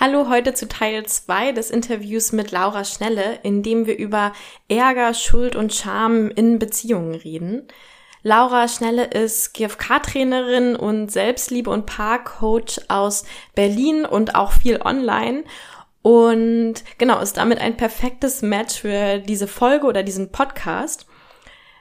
Hallo, heute zu Teil 2 des Interviews mit Laura Schnelle, in dem wir über Ärger, Schuld und Scham in Beziehungen reden. Laura Schnelle ist GFK-Trainerin und Selbstliebe- und Paarcoach aus Berlin und auch viel online. Und genau, ist damit ein perfektes Match für diese Folge oder diesen Podcast.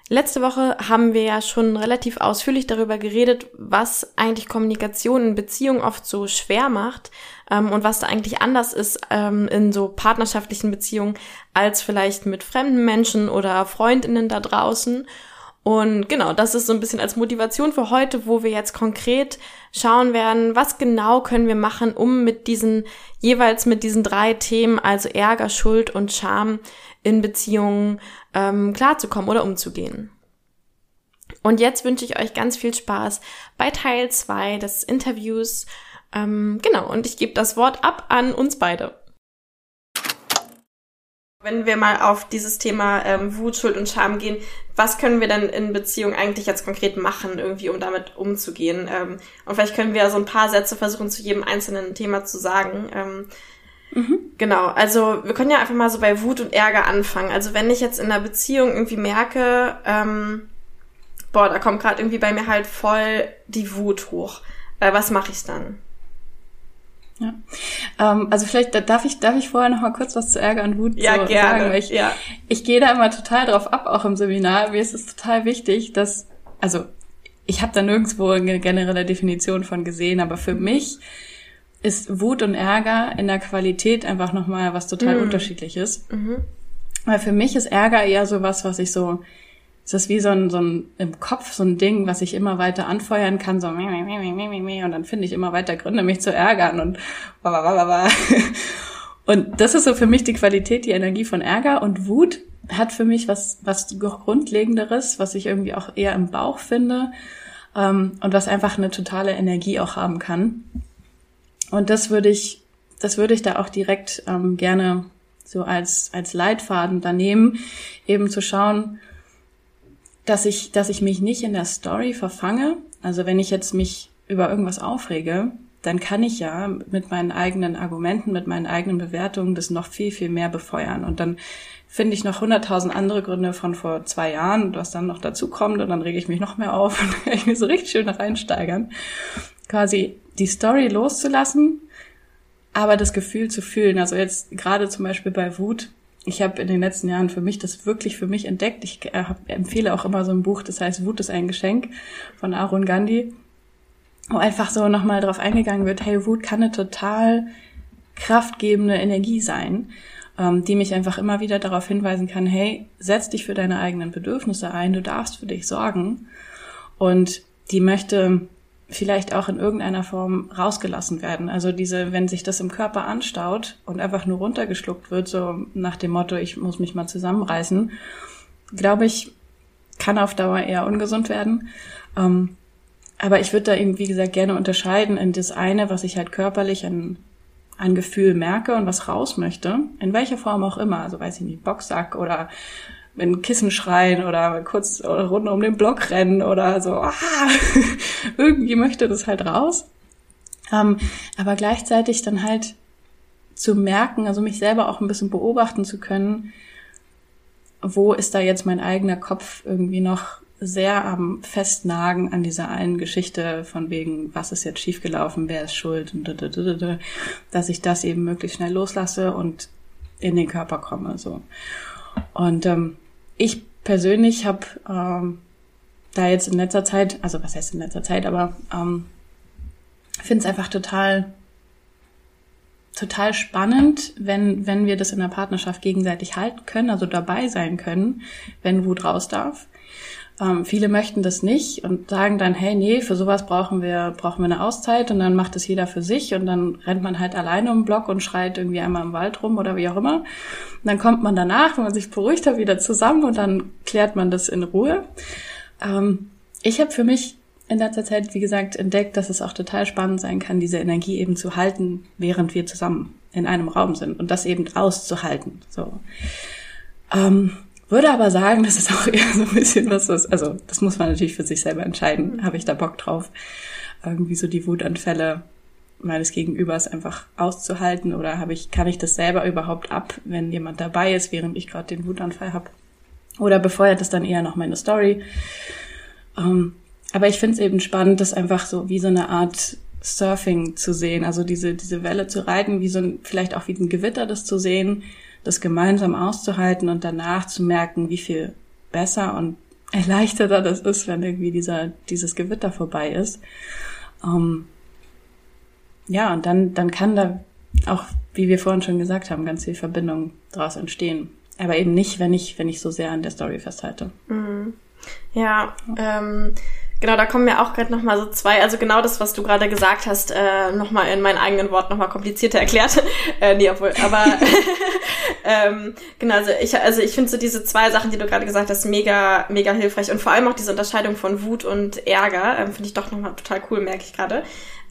Letzte Woche haben wir ja schon relativ ausführlich darüber geredet, was eigentlich Kommunikation in Beziehungen oft so schwer macht ähm, und was da eigentlich anders ist ähm, in so partnerschaftlichen Beziehungen als vielleicht mit fremden Menschen oder Freundinnen da draußen. Und genau, das ist so ein bisschen als Motivation für heute, wo wir jetzt konkret schauen werden, was genau können wir machen, um mit diesen, jeweils mit diesen drei Themen, also Ärger, Schuld und Scham in Beziehungen ähm, klarzukommen oder umzugehen. Und jetzt wünsche ich euch ganz viel Spaß bei Teil 2 des Interviews. Ähm, genau, und ich gebe das Wort ab an uns beide. Wenn wir mal auf dieses Thema ähm, Wut, Schuld und Scham gehen, was können wir denn in Beziehung eigentlich jetzt konkret machen, irgendwie, um damit umzugehen? Ähm, und vielleicht können wir so ein paar Sätze versuchen, zu jedem einzelnen Thema zu sagen. Ähm, mhm. Genau, also wir können ja einfach mal so bei Wut und Ärger anfangen. Also wenn ich jetzt in einer Beziehung irgendwie merke, ähm, boah, da kommt gerade irgendwie bei mir halt voll die Wut hoch. Äh, was mache ich dann? Ja. Ähm, also vielleicht darf ich darf ich vorher noch mal kurz was zu Ärger und Wut ja, so gerne. sagen. Ich, ja. ich gehe da immer total drauf ab, auch im Seminar. Mir ist es total wichtig, dass also ich habe da nirgendwo eine generelle Definition von gesehen, aber für mich ist Wut und Ärger in der Qualität einfach noch mal was total mhm. unterschiedliches. Mhm. Weil für mich ist Ärger eher so was, was ich so es ist wie so ein, so ein im Kopf so ein Ding, was ich immer weiter anfeuern kann, so und dann finde ich immer weiter Gründe, mich zu ärgern und und das ist so für mich die Qualität, die Energie von Ärger und Wut hat für mich was was grundlegenderes, was ich irgendwie auch eher im Bauch finde ähm, und was einfach eine totale Energie auch haben kann. Und das würde ich das würde ich da auch direkt ähm, gerne so als als Leitfaden daneben, eben zu schauen, dass ich, dass ich mich nicht in der Story verfange. Also wenn ich jetzt mich über irgendwas aufrege, dann kann ich ja mit meinen eigenen Argumenten, mit meinen eigenen Bewertungen das noch viel, viel mehr befeuern. Und dann finde ich noch hunderttausend andere Gründe von vor zwei Jahren, was dann noch dazu kommt und dann rege ich mich noch mehr auf und kann ich mir so richtig schön reinsteigern. Quasi die Story loszulassen, aber das Gefühl zu fühlen. Also jetzt gerade zum Beispiel bei Wut, ich habe in den letzten Jahren für mich das wirklich für mich entdeckt. Ich äh, empfehle auch immer so ein Buch, das heißt Wut ist ein Geschenk von Aaron Gandhi, wo einfach so nochmal drauf eingegangen wird, hey, Wut kann eine total kraftgebende Energie sein, ähm, die mich einfach immer wieder darauf hinweisen kann, hey, setz dich für deine eigenen Bedürfnisse ein, du darfst für dich sorgen. Und die möchte vielleicht auch in irgendeiner Form rausgelassen werden. Also diese, wenn sich das im Körper anstaut und einfach nur runtergeschluckt wird, so nach dem Motto, ich muss mich mal zusammenreißen, glaube ich, kann auf Dauer eher ungesund werden. Ähm, aber ich würde da eben, wie gesagt, gerne unterscheiden in das eine, was ich halt körperlich an, an Gefühl merke und was raus möchte, in welcher Form auch immer, also weiß ich nicht, Boxsack oder in Kissen schreien oder kurz rund um den Block rennen oder so. Ah, irgendwie möchte das halt raus. Ähm, aber gleichzeitig dann halt zu merken, also mich selber auch ein bisschen beobachten zu können, wo ist da jetzt mein eigener Kopf irgendwie noch sehr am Festnagen an dieser einen Geschichte von wegen, was ist jetzt schiefgelaufen, wer ist schuld, und dass ich das eben möglichst schnell loslasse und in den Körper komme. so. Und ähm, ich persönlich habe ähm, da jetzt in letzter Zeit, also was heißt in letzter Zeit, aber ähm, finde es einfach total total spannend, wenn wenn wir das in der Partnerschaft gegenseitig halten können, also dabei sein können, wenn Wut raus darf. Ähm, viele möchten das nicht und sagen dann, hey, nee, für sowas brauchen wir, brauchen wir eine Auszeit und dann macht es jeder für sich und dann rennt man halt alleine um den Block und schreit irgendwie einmal im Wald rum oder wie auch immer. Und dann kommt man danach, wenn man sich beruhigt hat, wieder zusammen und dann klärt man das in Ruhe. Ähm, ich habe für mich in letzter Zeit, wie gesagt, entdeckt, dass es auch total spannend sein kann, diese Energie eben zu halten, während wir zusammen in einem Raum sind und das eben auszuhalten. So. Ähm, würde aber sagen, das ist auch eher so ein bisschen was, was, also das muss man natürlich für sich selber entscheiden. Habe ich da Bock drauf, irgendwie so die Wutanfälle meines Gegenübers einfach auszuhalten oder habe ich, kann ich das selber überhaupt ab, wenn jemand dabei ist, während ich gerade den Wutanfall habe? Oder befeuert das dann eher noch meine Story? Ähm, aber ich finde es eben spannend, das einfach so wie so eine Art Surfing zu sehen, also diese, diese Welle zu reiten, wie so ein, vielleicht auch wie ein Gewitter das zu sehen das gemeinsam auszuhalten und danach zu merken, wie viel besser und erleichterter das ist, wenn irgendwie dieser, dieses Gewitter vorbei ist. Ähm, ja, und dann, dann kann da auch, wie wir vorhin schon gesagt haben, ganz viel Verbindung daraus entstehen. Aber eben nicht, wenn ich, wenn ich so sehr an der Story festhalte. Mhm. Ja, ähm, Genau, da kommen mir auch gerade nochmal so zwei, also genau das, was du gerade gesagt hast, äh, nochmal in meinen eigenen Worten nochmal komplizierter erklärt. äh, nee, obwohl, aber ähm, genau, also ich, also ich finde so diese zwei Sachen, die du gerade gesagt hast, mega, mega hilfreich und vor allem auch diese Unterscheidung von Wut und Ärger, ähm, finde ich doch nochmal total cool, merke ich gerade.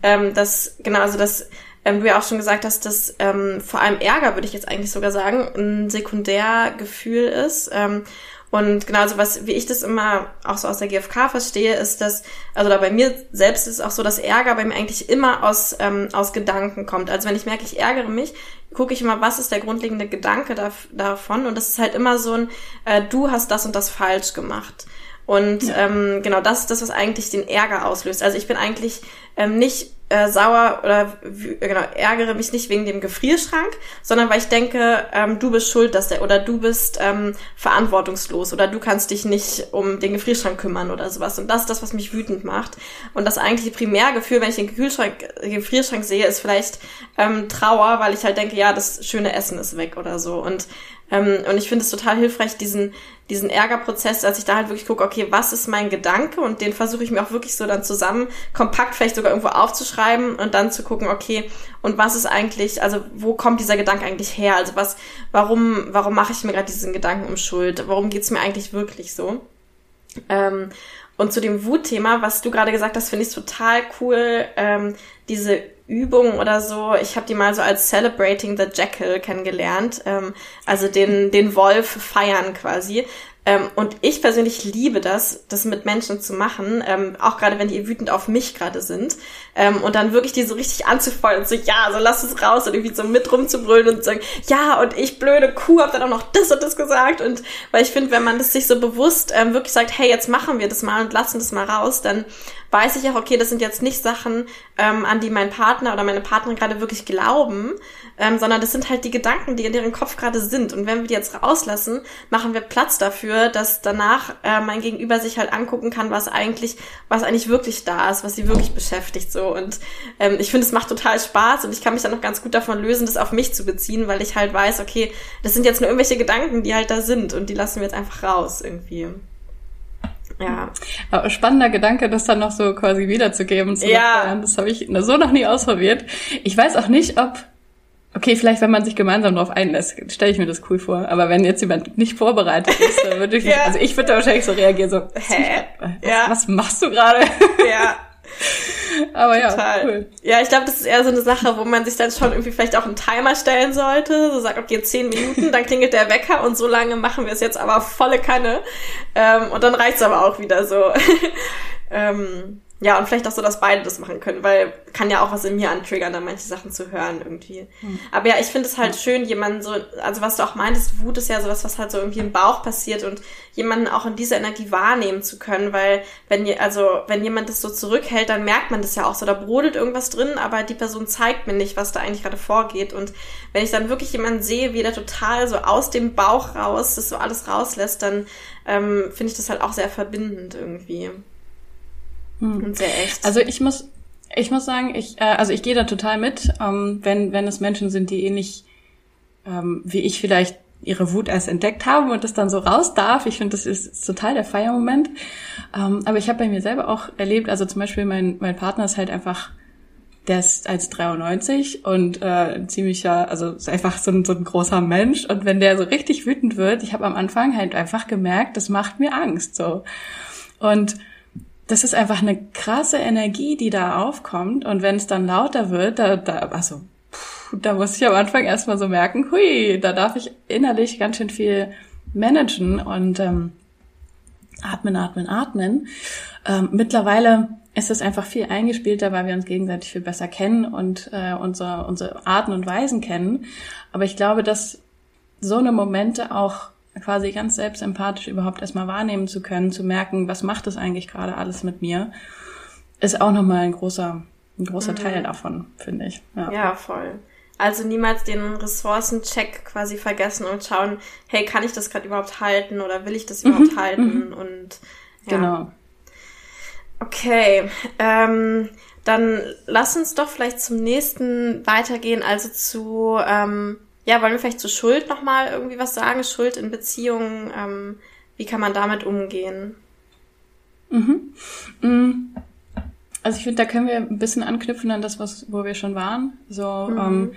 Ähm, das, genau, also das, ähm, du ja auch schon gesagt hast, dass ähm, vor allem Ärger, würde ich jetzt eigentlich sogar sagen, ein Sekundärgefühl ist. Ähm, und genauso was, wie ich das immer auch so aus der GfK verstehe, ist, dass, also da bei mir selbst ist es auch so, dass Ärger bei mir eigentlich immer aus, ähm, aus Gedanken kommt. Also wenn ich merke, ich ärgere mich, gucke ich immer, was ist der grundlegende Gedanke da, davon. Und das ist halt immer so ein, äh, du hast das und das falsch gemacht. Und ja. ähm, genau das ist das, was eigentlich den Ärger auslöst. Also ich bin eigentlich ähm, nicht äh, sauer oder äh, genau ärgere mich nicht wegen dem Gefrierschrank, sondern weil ich denke, ähm, du bist schuld, dass der oder du bist ähm, verantwortungslos oder du kannst dich nicht um den Gefrierschrank kümmern oder sowas. Und das ist das, was mich wütend macht. Und das eigentliche Primärgefühl, wenn ich den Kühlschrank, den Gefrierschrank sehe, ist vielleicht ähm, Trauer, weil ich halt denke, ja, das schöne Essen ist weg oder so. Und ähm, und ich finde es total hilfreich, diesen, diesen Ärgerprozess, dass ich da halt wirklich gucke, okay, was ist mein Gedanke? Und den versuche ich mir auch wirklich so dann zusammen, kompakt vielleicht sogar irgendwo aufzuschreiben und dann zu gucken, okay, und was ist eigentlich, also wo kommt dieser Gedanke eigentlich her? Also was, warum, warum mache ich mir gerade diesen Gedanken um Schuld? Warum geht's mir eigentlich wirklich so? Ähm, und zu dem Wutthema, was du gerade gesagt hast, finde ich total cool, ähm, diese Übung oder so. Ich habe die mal so als Celebrating the Jackal kennengelernt, ähm, also den, den Wolf feiern quasi. Ähm, und ich persönlich liebe das, das mit Menschen zu machen, ähm, auch gerade wenn die wütend auf mich gerade sind. Ähm, und dann wirklich die so richtig anzufeuern und so, ja, so lass es raus und irgendwie so mit rumzubrüllen und sagen, ja, und ich blöde Kuh hab dann auch noch das und das gesagt. Und weil ich finde, wenn man das sich so bewusst ähm, wirklich sagt, hey, jetzt machen wir das mal und lassen das mal raus, dann weiß ich auch, okay, das sind jetzt nicht Sachen, ähm, an die mein Partner oder meine Partnerin gerade wirklich glauben, ähm, sondern das sind halt die Gedanken, die in deren Kopf gerade sind. Und wenn wir die jetzt rauslassen, machen wir Platz dafür, dass danach äh, mein Gegenüber sich halt angucken kann, was eigentlich, was eigentlich wirklich da ist, was sie wirklich beschäftigt so. Und ähm, ich finde, es macht total Spaß und ich kann mich dann noch ganz gut davon lösen, das auf mich zu beziehen, weil ich halt weiß, okay, das sind jetzt nur irgendwelche Gedanken, die halt da sind und die lassen wir jetzt einfach raus irgendwie. Ja. Aber spannender Gedanke, das dann noch so quasi wiederzugeben. Zu ja. Das habe ich so noch nie ausprobiert. Ich weiß auch nicht, ob Okay, vielleicht, wenn man sich gemeinsam darauf einlässt, stelle ich mir das cool vor. Aber wenn jetzt jemand nicht vorbereitet ist, dann würde ich, ja. also ich würde da wahrscheinlich so reagieren, so, Hä? Was, ja. was machst du gerade? Ja. Aber Total. ja, cool. Ja, ich glaube, das ist eher so eine Sache, wo man sich dann schon irgendwie vielleicht auch einen Timer stellen sollte. So sagt, okay, zehn Minuten, dann klingelt der Wecker und so lange machen wir es jetzt aber volle Kanne. Ähm, und dann reicht's aber auch wieder so. ähm, ja, und vielleicht auch so, dass beide das machen können, weil kann ja auch was in mir antriggern, dann manche Sachen zu hören irgendwie. Hm. Aber ja, ich finde es halt hm. schön, jemanden so, also was du auch meintest, Wut ist ja sowas, was halt so irgendwie im Bauch passiert und jemanden auch in dieser Energie wahrnehmen zu können, weil wenn also wenn jemand das so zurückhält, dann merkt man das ja auch so, da brodelt irgendwas drin, aber die Person zeigt mir nicht, was da eigentlich gerade vorgeht. Und wenn ich dann wirklich jemanden sehe, wie der total so aus dem Bauch raus das so alles rauslässt, dann ähm, finde ich das halt auch sehr verbindend irgendwie. Hm. Und sehr echt. Also ich muss, ich muss sagen, ich, äh, also ich gehe da total mit, ähm, wenn, wenn es Menschen sind, die ähnlich ähm, wie ich vielleicht ihre Wut erst entdeckt haben und das dann so raus darf. Ich finde, das ist, total der Feiermoment. Ähm, aber ich habe bei mir selber auch erlebt, also zum Beispiel mein, mein Partner ist halt einfach, der ist als 93 und äh, ein ziemlicher, also ist einfach so ein, so ein großer Mensch. Und wenn der so richtig wütend wird, ich habe am Anfang halt einfach gemerkt, das macht mir Angst. so Und das ist einfach eine krasse Energie, die da aufkommt. Und wenn es dann lauter wird, da, da also da muss ich am Anfang erstmal so merken, hui, da darf ich innerlich ganz schön viel managen und ähm, atmen, atmen, atmen. Ähm, mittlerweile ist es einfach viel eingespielter, weil wir uns gegenseitig viel besser kennen und äh, unsere, unsere Arten und Weisen kennen. Aber ich glaube, dass so eine Momente auch quasi ganz selbstempathisch überhaupt erstmal wahrnehmen zu können, zu merken, was macht das eigentlich gerade alles mit mir, ist auch nochmal ein großer, ein großer mhm. Teil davon, finde ich. Ja. ja, voll. Also niemals den Ressourcencheck quasi vergessen und schauen, hey, kann ich das gerade überhaupt halten oder will ich das überhaupt mhm. halten? Mhm. Und ja. genau. Okay, ähm, dann lass uns doch vielleicht zum nächsten weitergehen, also zu, ähm, ja, wollen wir vielleicht zu Schuld nochmal irgendwie was sagen? Schuld in Beziehungen, ähm, wie kann man damit umgehen? Mhm. mhm. Also ich finde, da können wir ein bisschen anknüpfen an das, was, wo wir schon waren. So, mhm. ähm,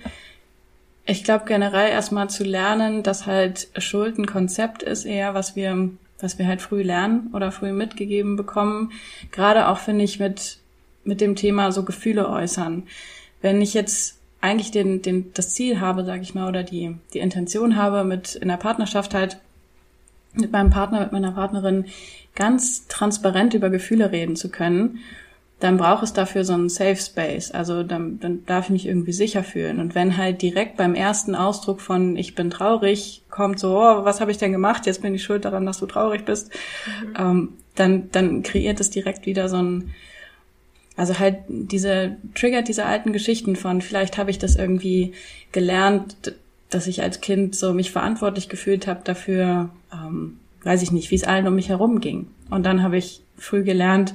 ich glaube generell erstmal zu lernen, dass halt Schuld ein Konzept ist, eher was wir, was wir halt früh lernen oder früh mitgegeben bekommen. Gerade auch finde ich mit mit dem Thema so Gefühle äußern. Wenn ich jetzt eigentlich den, den, das Ziel habe, sage ich mal, oder die, die Intention habe, mit in der Partnerschaft halt mit meinem Partner, mit meiner Partnerin ganz transparent über Gefühle reden zu können dann braucht es dafür so einen Safe Space. Also dann, dann darf ich mich irgendwie sicher fühlen. Und wenn halt direkt beim ersten Ausdruck von ich bin traurig kommt so, oh, was habe ich denn gemacht? Jetzt bin ich schuld daran, dass du traurig bist, mhm. ähm, dann, dann kreiert es direkt wieder so ein, also halt diese, triggert diese alten Geschichten von, vielleicht habe ich das irgendwie gelernt, dass ich als Kind so mich verantwortlich gefühlt habe dafür, ähm, weiß ich nicht, wie es allen um mich herum ging. Und dann habe ich früh gelernt,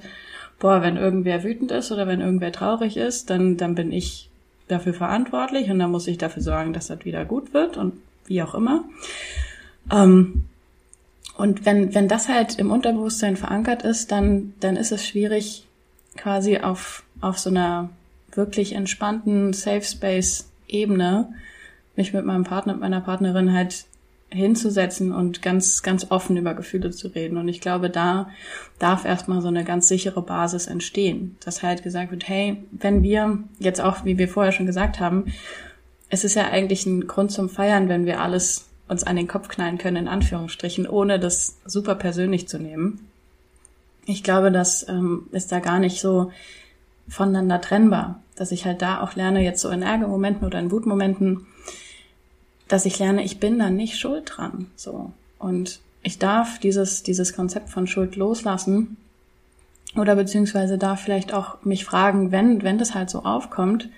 boah, wenn irgendwer wütend ist oder wenn irgendwer traurig ist, dann, dann bin ich dafür verantwortlich und dann muss ich dafür sorgen, dass das wieder gut wird und wie auch immer. Ähm, und wenn, wenn das halt im Unterbewusstsein verankert ist, dann, dann ist es schwierig, quasi auf, auf so einer wirklich entspannten Safe Space Ebene mich mit meinem Partner, mit meiner Partnerin halt hinzusetzen und ganz, ganz offen über Gefühle zu reden. Und ich glaube, da darf erstmal so eine ganz sichere Basis entstehen, dass halt gesagt wird, hey, wenn wir jetzt auch, wie wir vorher schon gesagt haben, es ist ja eigentlich ein Grund zum Feiern, wenn wir alles uns an den Kopf knallen können, in Anführungsstrichen, ohne das super persönlich zu nehmen. Ich glaube, das ähm, ist da gar nicht so voneinander trennbar, dass ich halt da auch lerne, jetzt so in Ärgermomenten oder in Wutmomenten, dass ich lerne, ich bin da nicht schuld dran, so. Und ich darf dieses, dieses Konzept von Schuld loslassen oder beziehungsweise darf vielleicht auch mich fragen, wenn, wenn das halt so aufkommt,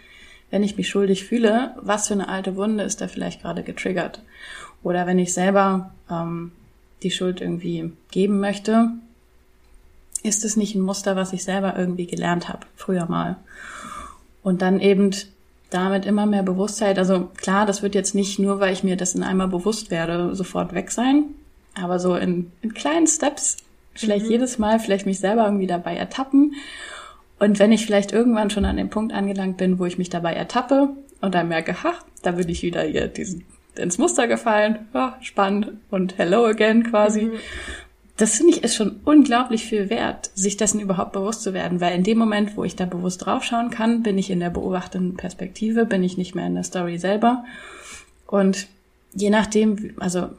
wenn ich mich schuldig fühle, was für eine alte Wunde ist da vielleicht gerade getriggert? Oder wenn ich selber ähm, die Schuld irgendwie geben möchte, ist es nicht ein Muster, was ich selber irgendwie gelernt habe, früher mal. Und dann eben damit immer mehr Bewusstheit. Also klar, das wird jetzt nicht nur, weil ich mir dessen einmal bewusst werde, sofort weg sein, aber so in, in kleinen Steps, vielleicht mhm. jedes Mal, vielleicht mich selber irgendwie dabei ertappen. Und wenn ich vielleicht irgendwann schon an dem Punkt angelangt bin, wo ich mich dabei ertappe und dann merke, ha, da bin ich wieder hier diesen, ins Muster gefallen, ja, spannend und hello again quasi. Mhm das finde ich ist schon unglaublich viel wert, sich dessen überhaupt bewusst zu werden, weil in dem Moment, wo ich da bewusst draufschauen kann, bin ich in der beobachtenden Perspektive, bin ich nicht mehr in der Story selber. Und je nachdem, also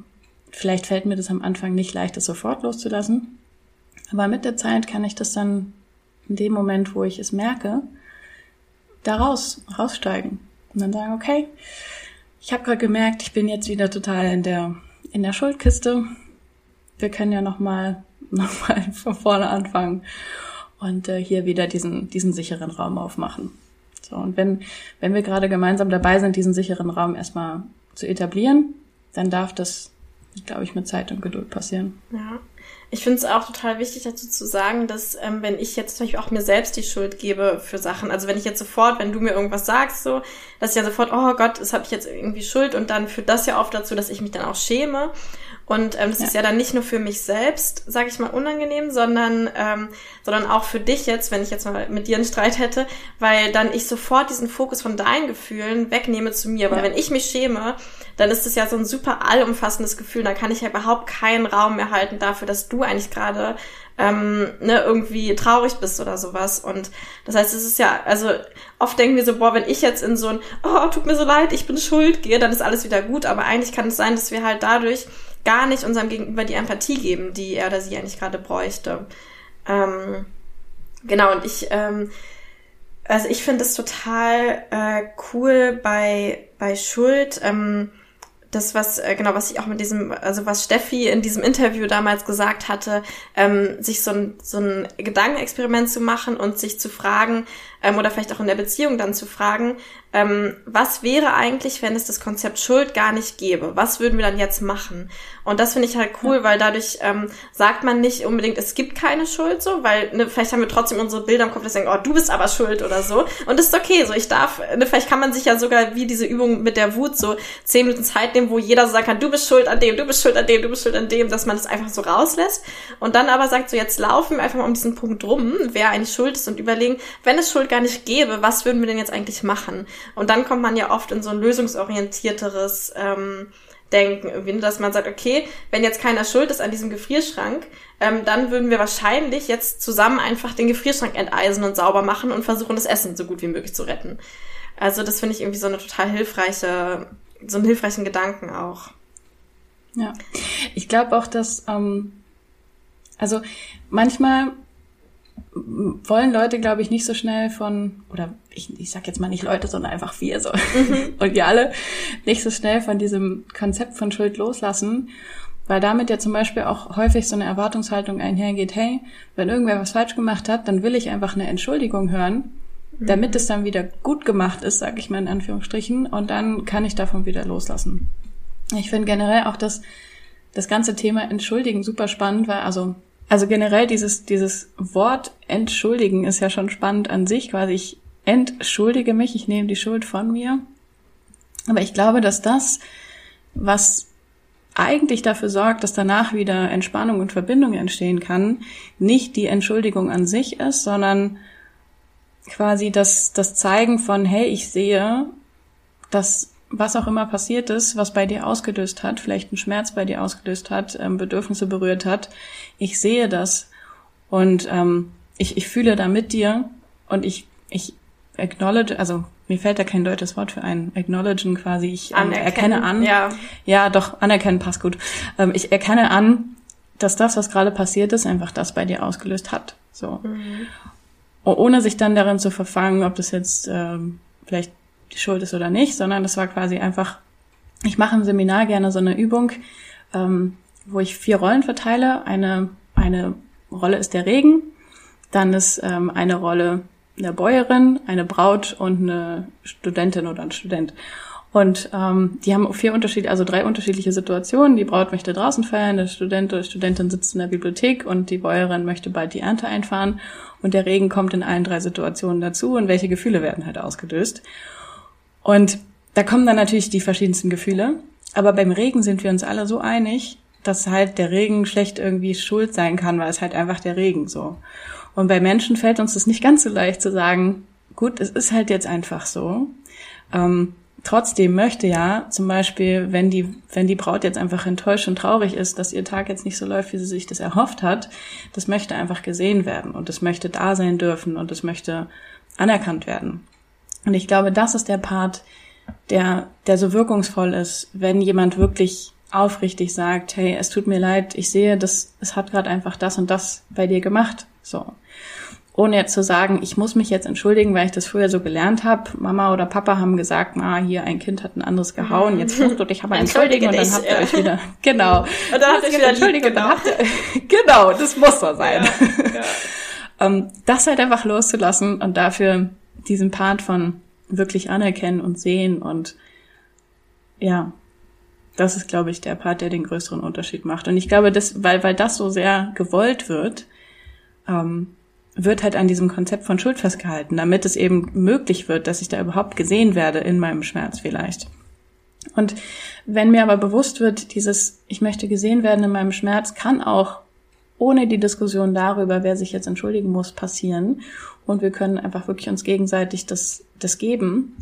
vielleicht fällt mir das am Anfang nicht leicht, das sofort loszulassen, aber mit der Zeit kann ich das dann in dem Moment, wo ich es merke, daraus raussteigen und dann sagen, okay, ich habe gerade gemerkt, ich bin jetzt wieder total in der in der Schuldkiste wir können ja nochmal noch mal von vorne anfangen und äh, hier wieder diesen, diesen sicheren Raum aufmachen. So, und wenn, wenn wir gerade gemeinsam dabei sind, diesen sicheren Raum erstmal zu etablieren, dann darf das, glaube ich, mit Zeit und Geduld passieren. Ja. Ich finde es auch total wichtig dazu zu sagen, dass ähm, wenn ich jetzt zum Beispiel auch mir selbst die Schuld gebe für Sachen, also wenn ich jetzt sofort, wenn du mir irgendwas sagst, so, dass ich ja sofort, oh Gott, das habe ich jetzt irgendwie Schuld und dann führt das ja oft dazu, dass ich mich dann auch schäme. Und ähm, das ja. ist ja dann nicht nur für mich selbst, sage ich mal, unangenehm, sondern, ähm, sondern auch für dich jetzt, wenn ich jetzt mal mit dir einen Streit hätte, weil dann ich sofort diesen Fokus von deinen Gefühlen wegnehme zu mir. Weil ja. wenn ich mich schäme, dann ist das ja so ein super allumfassendes Gefühl. Da kann ich ja überhaupt keinen Raum mehr halten dafür, dass du eigentlich gerade ähm, ne, irgendwie traurig bist oder sowas. Und das heißt, es ist ja, also oft denken wir so, boah, wenn ich jetzt in so ein, oh, tut mir so leid, ich bin schuld gehe, dann ist alles wieder gut. Aber eigentlich kann es sein, dass wir halt dadurch gar nicht unserem Gegenüber die Empathie geben, die er oder sie eigentlich gerade bräuchte. Ähm, genau, und ich, ähm, also ich finde es total äh, cool bei, bei Schuld. Ähm, das, was, äh, genau, was ich auch mit diesem, also was Steffi in diesem Interview damals gesagt hatte, ähm, sich so ein, so ein Gedankenexperiment zu machen und sich zu fragen, ähm, oder vielleicht auch in der Beziehung dann zu fragen, ähm, was wäre eigentlich, wenn es das Konzept Schuld gar nicht gäbe? Was würden wir dann jetzt machen? Und das finde ich halt cool, weil dadurch ähm, sagt man nicht unbedingt, es gibt keine Schuld so, weil ne, vielleicht haben wir trotzdem unsere Bilder im Kopf, dass denken, oh, du bist aber schuld oder so. Und das ist okay, so ich darf, ne, vielleicht kann man sich ja sogar wie diese Übung mit der Wut so zehn Minuten Zeit nehmen, wo jeder so sagen kann, du bist schuld an dem, du bist schuld an dem, du bist schuld an dem, dass man das einfach so rauslässt. Und dann aber sagt, so jetzt laufen wir einfach mal um diesen Punkt rum, wer eigentlich schuld ist und überlegen, wenn es Schuld gar nicht gäbe, was würden wir denn jetzt eigentlich machen? Und dann kommt man ja oft in so ein lösungsorientierteres ähm, Denken, irgendwie, ne, dass man sagt, okay, wenn jetzt keiner schuld ist an diesem Gefrierschrank, ähm, dann würden wir wahrscheinlich jetzt zusammen einfach den Gefrierschrank enteisen und sauber machen und versuchen, das Essen so gut wie möglich zu retten. Also das finde ich irgendwie so eine total hilfreiche, so einen hilfreichen Gedanken auch. Ja, ich glaube auch, dass ähm, also manchmal wollen Leute, glaube ich, nicht so schnell von, oder ich, ich sag jetzt mal nicht Leute, sondern einfach wir so mhm. und wir alle, nicht so schnell von diesem Konzept von Schuld loslassen, weil damit ja zum Beispiel auch häufig so eine Erwartungshaltung einhergeht, hey, wenn irgendwer was falsch gemacht hat, dann will ich einfach eine Entschuldigung hören, damit es dann wieder gut gemacht ist, sage ich mal in Anführungsstrichen, und dann kann ich davon wieder loslassen. Ich finde generell auch das, das ganze Thema Entschuldigen super spannend, weil also also generell dieses, dieses Wort entschuldigen ist ja schon spannend an sich, quasi ich entschuldige mich, ich nehme die Schuld von mir. Aber ich glaube, dass das, was eigentlich dafür sorgt, dass danach wieder Entspannung und Verbindung entstehen kann, nicht die Entschuldigung an sich ist, sondern quasi das, das Zeigen von, hey, ich sehe, dass was auch immer passiert ist, was bei dir ausgelöst hat, vielleicht einen Schmerz bei dir ausgelöst hat, ähm, Bedürfnisse berührt hat, ich sehe das und ähm, ich, ich fühle da mit dir und ich, ich acknowledge, also mir fällt da kein deutsches Wort für ein, acknowledgen quasi, ich ähm, erkenne an, ja. ja, doch, anerkennen passt gut. Ähm, ich erkenne an, dass das, was gerade passiert ist, einfach das bei dir ausgelöst hat. So. Mhm. Ohne sich dann darin zu verfangen, ob das jetzt ähm, vielleicht die Schuld ist oder nicht, sondern das war quasi einfach, ich mache im Seminar gerne so eine Übung, ähm, wo ich vier Rollen verteile. Eine, eine Rolle ist der Regen, dann ist ähm, eine Rolle eine Bäuerin, eine Braut und eine Studentin oder ein Student. Und ähm, die haben vier unterschiedliche, also drei unterschiedliche Situationen. Die Braut möchte draußen feiern, der Student oder Studentin sitzt in der Bibliothek und die Bäuerin möchte bald die Ernte einfahren. Und der Regen kommt in allen drei Situationen dazu und welche Gefühle werden halt ausgelöst. Und da kommen dann natürlich die verschiedensten Gefühle. Aber beim Regen sind wir uns alle so einig, dass halt der Regen schlecht irgendwie schuld sein kann, weil es halt einfach der Regen so. Und bei Menschen fällt uns das nicht ganz so leicht zu sagen, gut, es ist halt jetzt einfach so. Ähm, trotzdem möchte ja zum Beispiel, wenn die, wenn die Braut jetzt einfach enttäuscht und traurig ist, dass ihr Tag jetzt nicht so läuft, wie sie sich das erhofft hat, das möchte einfach gesehen werden und das möchte da sein dürfen und das möchte anerkannt werden. Und ich glaube, das ist der Part, der, der so wirkungsvoll ist, wenn jemand wirklich aufrichtig sagt, hey, es tut mir leid, ich sehe, das, es hat gerade einfach das und das bei dir gemacht. So. Ohne jetzt zu sagen, ich muss mich jetzt entschuldigen, weil ich das früher so gelernt habe. Mama oder Papa haben gesagt, ah, hier ein Kind hat ein anderes gehauen, jetzt flucht und ich habe entschuldigen und dann habt ihr euch wieder, genau. Und dann habt ihr wieder entschuldigen genau. und dann habt ihr, genau, das muss so sein. Ja, ja. um, das halt einfach loszulassen und dafür diesen Part von wirklich anerkennen und sehen und ja, Das ist, glaube ich, der Part, der den größeren Unterschied macht. Und ich glaube, das, weil, weil das so sehr gewollt wird, ähm, wird halt an diesem Konzept von Schuld festgehalten, damit es eben möglich wird, dass ich da überhaupt gesehen werde in meinem Schmerz vielleicht. Und wenn mir aber bewusst wird, dieses Ich möchte gesehen werden in meinem Schmerz kann auch ohne die Diskussion darüber, wer sich jetzt entschuldigen muss, passieren und wir können einfach wirklich uns gegenseitig das, das geben,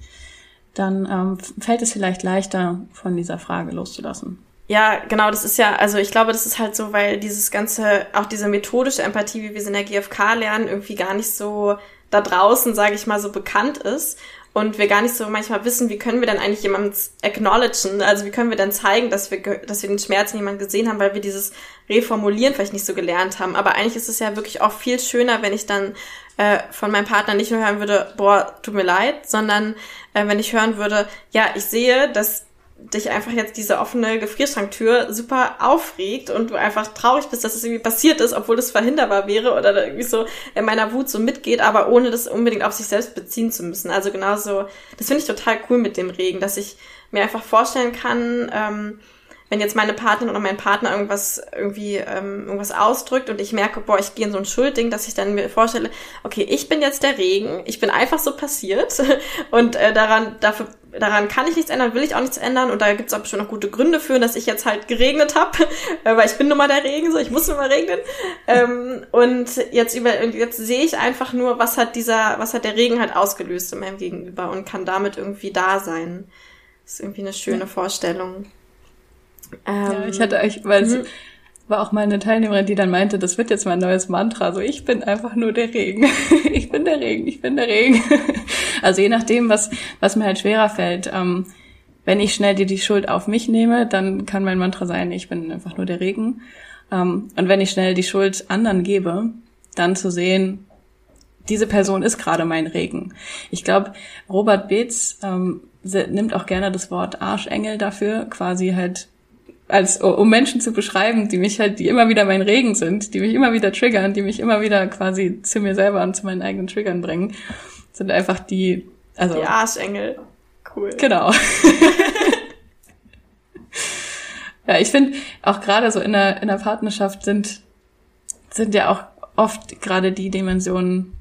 dann ähm, fällt es vielleicht leichter, von dieser Frage loszulassen. Ja, genau, das ist ja, also ich glaube, das ist halt so, weil dieses ganze, auch diese methodische Empathie, wie wir sie in der GfK lernen, irgendwie gar nicht so da draußen, sage ich mal, so bekannt ist und wir gar nicht so manchmal wissen, wie können wir denn eigentlich jemanden acknowledgen, also wie können wir denn zeigen, dass wir, dass wir den Schmerz in jemandem gesehen haben, weil wir dieses Reformulieren vielleicht nicht so gelernt haben. Aber eigentlich ist es ja wirklich auch viel schöner, wenn ich dann äh, von meinem Partner nicht nur hören würde, boah, tut mir leid, sondern äh, wenn ich hören würde, ja, ich sehe, dass dich einfach jetzt diese offene Gefrierschranktür super aufregt und du einfach traurig bist, dass es irgendwie passiert ist, obwohl das verhinderbar wäre oder irgendwie so in meiner Wut so mitgeht, aber ohne das unbedingt auf sich selbst beziehen zu müssen. Also genauso, das finde ich total cool mit dem Regen, dass ich mir einfach vorstellen kann, ähm, wenn jetzt meine Partnerin oder mein Partner irgendwas irgendwie ähm, irgendwas ausdrückt und ich merke, boah, ich gehe in so ein Schuldding, dass ich dann mir vorstelle, okay, ich bin jetzt der Regen, ich bin einfach so passiert und äh, daran dafür daran kann ich nichts ändern, will ich auch nichts ändern und da gibt es auch bestimmt noch gute Gründe für, dass ich jetzt halt geregnet habe, äh, weil ich bin nun mal der Regen, so ich muss nun mal regnen ähm, und jetzt über jetzt sehe ich einfach nur, was hat dieser, was hat der Regen halt ausgelöst in meinem Gegenüber und kann damit irgendwie da sein. Das ist irgendwie eine schöne. Vorstellung. Ähm, ja, ich hatte eigentlich, weil es mhm. war auch mal eine Teilnehmerin, die dann meinte, das wird jetzt mein neues Mantra. So, ich bin einfach nur der Regen. ich bin der Regen, ich bin der Regen. also je nachdem, was, was mir halt schwerer fällt. Ähm, wenn ich schnell die, die Schuld auf mich nehme, dann kann mein Mantra sein, ich bin einfach nur der Regen. Ähm, und wenn ich schnell die Schuld anderen gebe, dann zu sehen, diese Person ist gerade mein Regen. Ich glaube, Robert Beetz ähm, nimmt auch gerne das Wort Arschengel dafür, quasi halt als um Menschen zu beschreiben, die mich halt, die immer wieder mein Regen sind, die mich immer wieder triggern, die mich immer wieder quasi zu mir selber und zu meinen eigenen Triggern bringen, sind einfach die, also. Die Arschengel. Cool. Genau. ja, ich finde auch gerade so in der, in der Partnerschaft sind, sind ja auch oft gerade die Dimensionen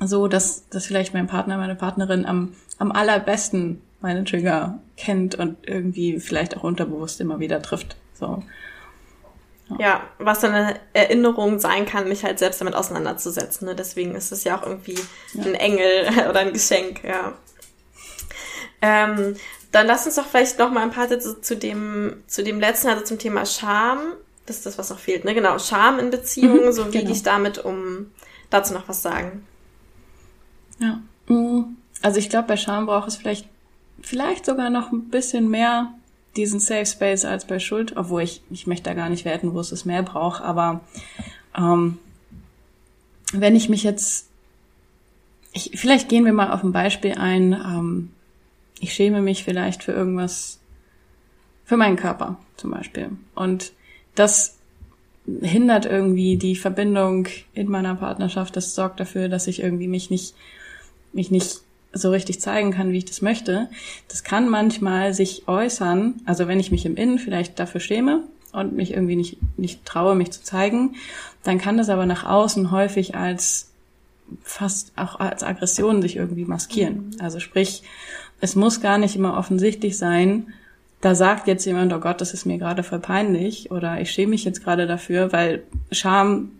so, dass, dass vielleicht mein Partner, meine Partnerin am, am allerbesten meine Trigger kennt und irgendwie vielleicht auch unterbewusst immer wieder trifft. So. Ja. ja, was dann eine Erinnerung sein kann, mich halt selbst damit auseinanderzusetzen. Ne? Deswegen ist es ja auch irgendwie ja. ein Engel oder ein Geschenk, ja. Ähm, dann lass uns doch vielleicht noch mal ein paar Sätze zu dem, zu dem letzten, also zum Thema Scham. Das ist das, was noch fehlt, ne? Genau, Scham in Beziehungen, mhm, so wie genau. gehe ich damit um. Dazu noch was sagen. Ja. Mm, also ich glaube, bei Scham braucht es vielleicht vielleicht sogar noch ein bisschen mehr diesen Safe Space als bei Schuld, obwohl ich, ich möchte da gar nicht werten, wo es es mehr braucht, aber ähm, wenn ich mich jetzt, ich, vielleicht gehen wir mal auf ein Beispiel ein, ähm, ich schäme mich vielleicht für irgendwas, für meinen Körper zum Beispiel. Und das hindert irgendwie die Verbindung in meiner Partnerschaft. Das sorgt dafür, dass ich irgendwie mich nicht, mich nicht so richtig zeigen kann, wie ich das möchte. Das kann manchmal sich äußern, also wenn ich mich im Innen vielleicht dafür schäme und mich irgendwie nicht, nicht traue, mich zu zeigen, dann kann das aber nach außen häufig als fast auch als Aggression sich irgendwie maskieren. Mhm. Also sprich, es muss gar nicht immer offensichtlich sein, da sagt jetzt jemand, oh Gott, das ist mir gerade voll peinlich oder ich schäme mich jetzt gerade dafür, weil Scham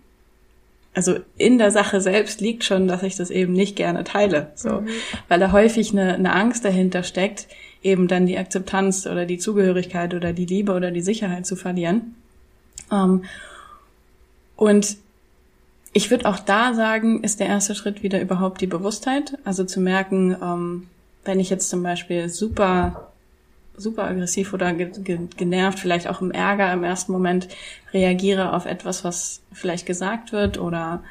also in der Sache selbst liegt schon, dass ich das eben nicht gerne teile, so, mhm. weil da häufig eine, eine Angst dahinter steckt, eben dann die Akzeptanz oder die Zugehörigkeit oder die Liebe oder die Sicherheit zu verlieren. Ähm, und ich würde auch da sagen, ist der erste Schritt wieder überhaupt die Bewusstheit, also zu merken, ähm, wenn ich jetzt zum Beispiel super super aggressiv oder ge ge genervt, vielleicht auch im Ärger im ersten Moment reagiere auf etwas, was vielleicht gesagt wird oder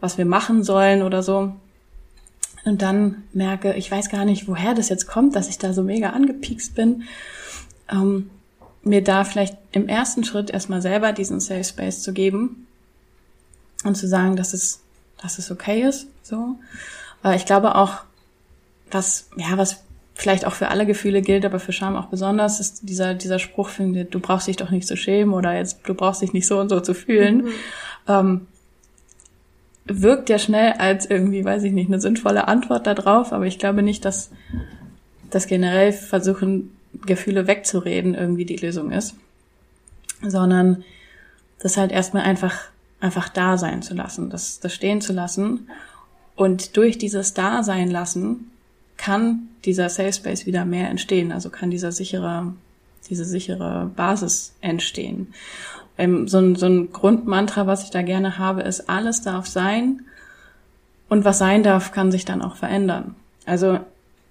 was wir machen sollen oder so. Und dann merke, ich weiß gar nicht, woher das jetzt kommt, dass ich da so mega angepiekst bin. Ähm, mir da vielleicht im ersten Schritt erstmal selber diesen Safe Space zu geben und zu sagen, dass es, dass es okay ist, so. Äh, ich glaube auch, was, ja, was vielleicht auch für alle Gefühle gilt, aber für Scham auch besonders, ist dieser, dieser Spruch, finde, du brauchst dich doch nicht zu schämen oder jetzt, du brauchst dich nicht so und so zu fühlen, mhm. ähm, wirkt ja schnell als irgendwie, weiß ich nicht, eine sinnvolle Antwort darauf, aber ich glaube nicht, dass das generell versuchen, Gefühle wegzureden irgendwie die Lösung ist, sondern das halt erstmal einfach, einfach da sein zu lassen, das, das stehen zu lassen und durch dieses Dasein lassen kann dieser Safe Space wieder mehr entstehen, also kann dieser sichere, diese sichere Basis entstehen. Ähm, so, ein, so ein Grundmantra, was ich da gerne habe, ist, alles darf sein und was sein darf, kann sich dann auch verändern. Also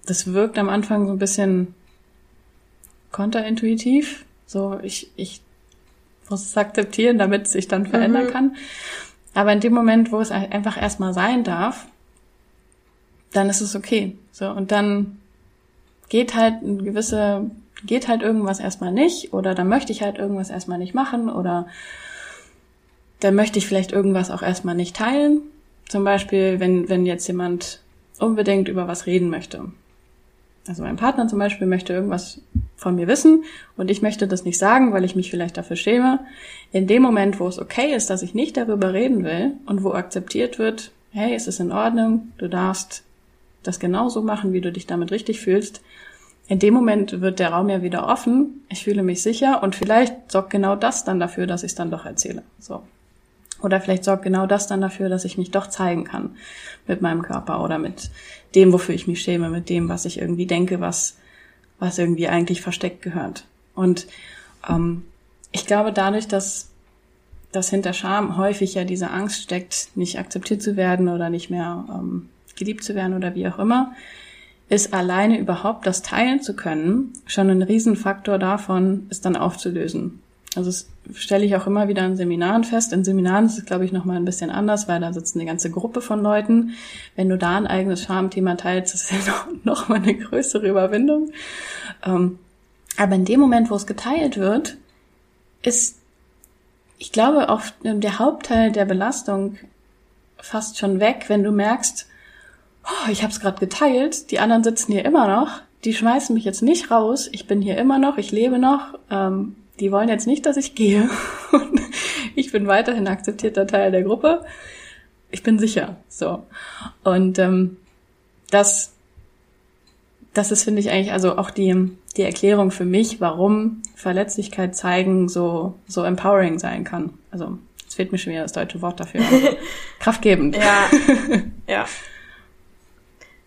das wirkt am Anfang so ein bisschen konterintuitiv. So, ich, ich muss es akzeptieren, damit es sich dann verändern mhm. kann. Aber in dem Moment, wo es einfach erstmal sein darf, dann ist es okay. So, und dann geht halt ein gewisse, geht halt irgendwas erstmal nicht, oder dann möchte ich halt irgendwas erstmal nicht machen, oder dann möchte ich vielleicht irgendwas auch erstmal nicht teilen. Zum Beispiel, wenn, wenn jetzt jemand unbedingt über was reden möchte. Also mein Partner zum Beispiel möchte irgendwas von mir wissen und ich möchte das nicht sagen, weil ich mich vielleicht dafür schäme. In dem Moment, wo es okay ist, dass ich nicht darüber reden will und wo akzeptiert wird, hey, es ist in Ordnung, du darfst das genauso machen, wie du dich damit richtig fühlst, in dem Moment wird der Raum ja wieder offen, ich fühle mich sicher und vielleicht sorgt genau das dann dafür, dass ich es dann doch erzähle. So. Oder vielleicht sorgt genau das dann dafür, dass ich mich doch zeigen kann mit meinem Körper oder mit dem, wofür ich mich schäme, mit dem, was ich irgendwie denke, was, was irgendwie eigentlich versteckt gehört. Und ähm, ich glaube, dadurch, dass, dass hinter Scham häufig ja diese Angst steckt, nicht akzeptiert zu werden oder nicht mehr ähm, geliebt zu werden oder wie auch immer, ist alleine überhaupt das teilen zu können schon ein Riesenfaktor davon, es dann aufzulösen. Also das stelle ich auch immer wieder in Seminaren fest. In Seminaren ist es, glaube ich, nochmal ein bisschen anders, weil da sitzt eine ganze Gruppe von Leuten. Wenn du da ein eigenes Schamthema teilst, ist es ja noch, noch mal eine größere Überwindung. Ähm, aber in dem Moment, wo es geteilt wird, ist, ich glaube, auch der Hauptteil der Belastung fast schon weg, wenn du merkst, oh, ich habe es gerade geteilt, die anderen sitzen hier immer noch, die schmeißen mich jetzt nicht raus, ich bin hier immer noch, ich lebe noch, ähm, die wollen jetzt nicht, dass ich gehe. ich bin weiterhin akzeptierter Teil der Gruppe. Ich bin sicher. So. Und ähm, das, das ist, finde ich, eigentlich also auch die, die Erklärung für mich, warum Verletzlichkeit zeigen so, so empowering sein kann. Also, es fehlt mir schon wieder das deutsche Wort dafür. Kraftgebend. Ja. ja.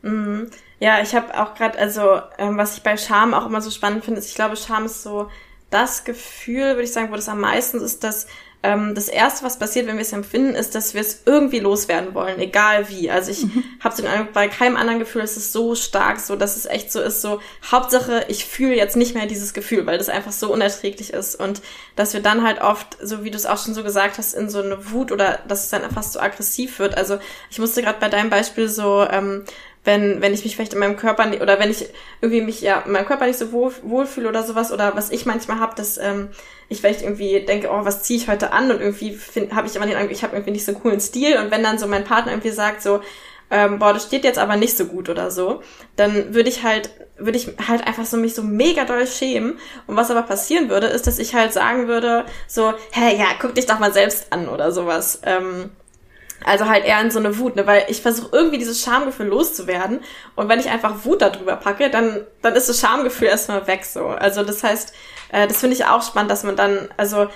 Mhm. Ja, ich habe auch gerade, also ähm, was ich bei Scham auch immer so spannend finde, ist, ich glaube, Scham ist so das Gefühl, würde ich sagen, wo das am meisten ist, dass ähm, das Erste, was passiert, wenn wir es empfinden, ist, dass wir es irgendwie loswerden wollen, egal wie. Also ich mhm. habe so den Eindruck, bei keinem anderen Gefühl ist es so stark, so dass es echt so ist, so Hauptsache, ich fühle jetzt nicht mehr dieses Gefühl, weil das einfach so unerträglich ist und dass wir dann halt oft, so wie du es auch schon so gesagt hast, in so eine Wut oder dass es dann fast so aggressiv wird. Also ich musste gerade bei deinem Beispiel so ähm, wenn, wenn ich mich vielleicht in meinem Körper nicht, oder wenn ich irgendwie mich ja in meinem Körper nicht so wohl, wohlfühle oder sowas, oder was ich manchmal habe, dass ähm, ich vielleicht irgendwie denke, oh, was ziehe ich heute an und irgendwie habe ich immer den Eindruck, ich habe irgendwie nicht so einen coolen Stil und wenn dann so mein Partner irgendwie sagt so, ähm, boah, das steht jetzt aber nicht so gut oder so, dann würde ich halt, würde ich halt einfach so mich so mega doll schämen. Und was aber passieren würde, ist, dass ich halt sagen würde, so, hä, ja, guck dich doch mal selbst an oder sowas. Ähm, also halt eher in so eine Wut, ne? weil ich versuche irgendwie dieses Schamgefühl loszuwerden und wenn ich einfach Wut darüber packe, dann, dann ist das Schamgefühl erstmal weg so. Also das heißt, äh, das finde ich auch spannend, dass man dann, also,